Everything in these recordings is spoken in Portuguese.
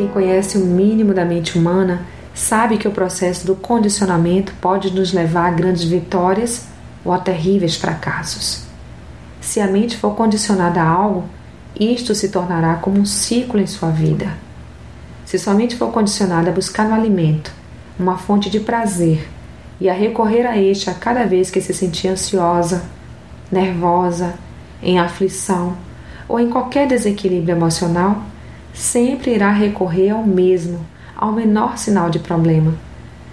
Quem conhece o mínimo da mente humana sabe que o processo do condicionamento pode nos levar a grandes vitórias ou a terríveis fracassos. Se a mente for condicionada a algo, isto se tornará como um ciclo em sua vida. Se sua mente for condicionada a buscar no alimento uma fonte de prazer e a recorrer a este a cada vez que se sentir ansiosa, nervosa, em aflição ou em qualquer desequilíbrio emocional, sempre irá recorrer ao mesmo, ao menor sinal de problema,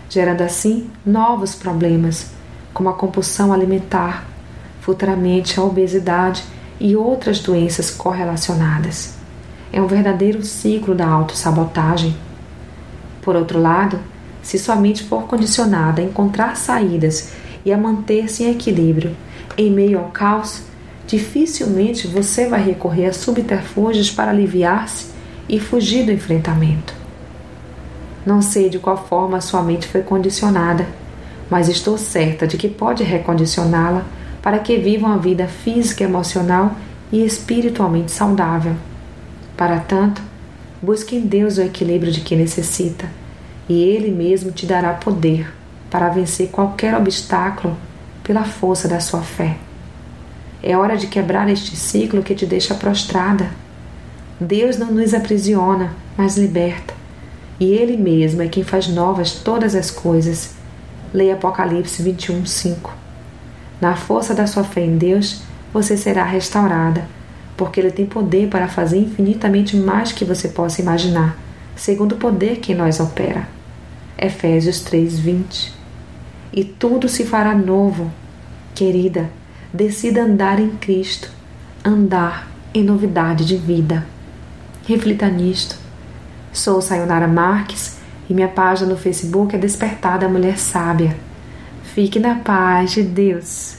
gerando assim novos problemas, como a compulsão alimentar, futuramente a obesidade e outras doenças correlacionadas. É um verdadeiro ciclo da autossabotagem. Por outro lado, se sua mente for condicionada a encontrar saídas e a manter-se em equilíbrio em meio ao caos, dificilmente você vai recorrer a subterfúgios para aliviar-se e fugir do enfrentamento. Não sei de qual forma sua mente foi condicionada, mas estou certa de que pode recondicioná-la para que viva uma vida física, emocional e espiritualmente saudável. Para tanto, busque em Deus o equilíbrio de que necessita, e Ele mesmo te dará poder para vencer qualquer obstáculo pela força da sua fé. É hora de quebrar este ciclo que te deixa prostrada Deus não nos aprisiona, mas liberta. E Ele mesmo é quem faz novas todas as coisas. Leia Apocalipse 21, 5. Na força da sua fé em Deus, você será restaurada, porque Ele tem poder para fazer infinitamente mais que você possa imaginar, segundo o poder que em nós opera. Efésios 3, 20. E tudo se fará novo. Querida, decida andar em Cristo, andar em novidade de vida. Reflita nisto. Sou Sayonara Marques e minha página no Facebook é Despertada Mulher Sábia. Fique na paz de Deus.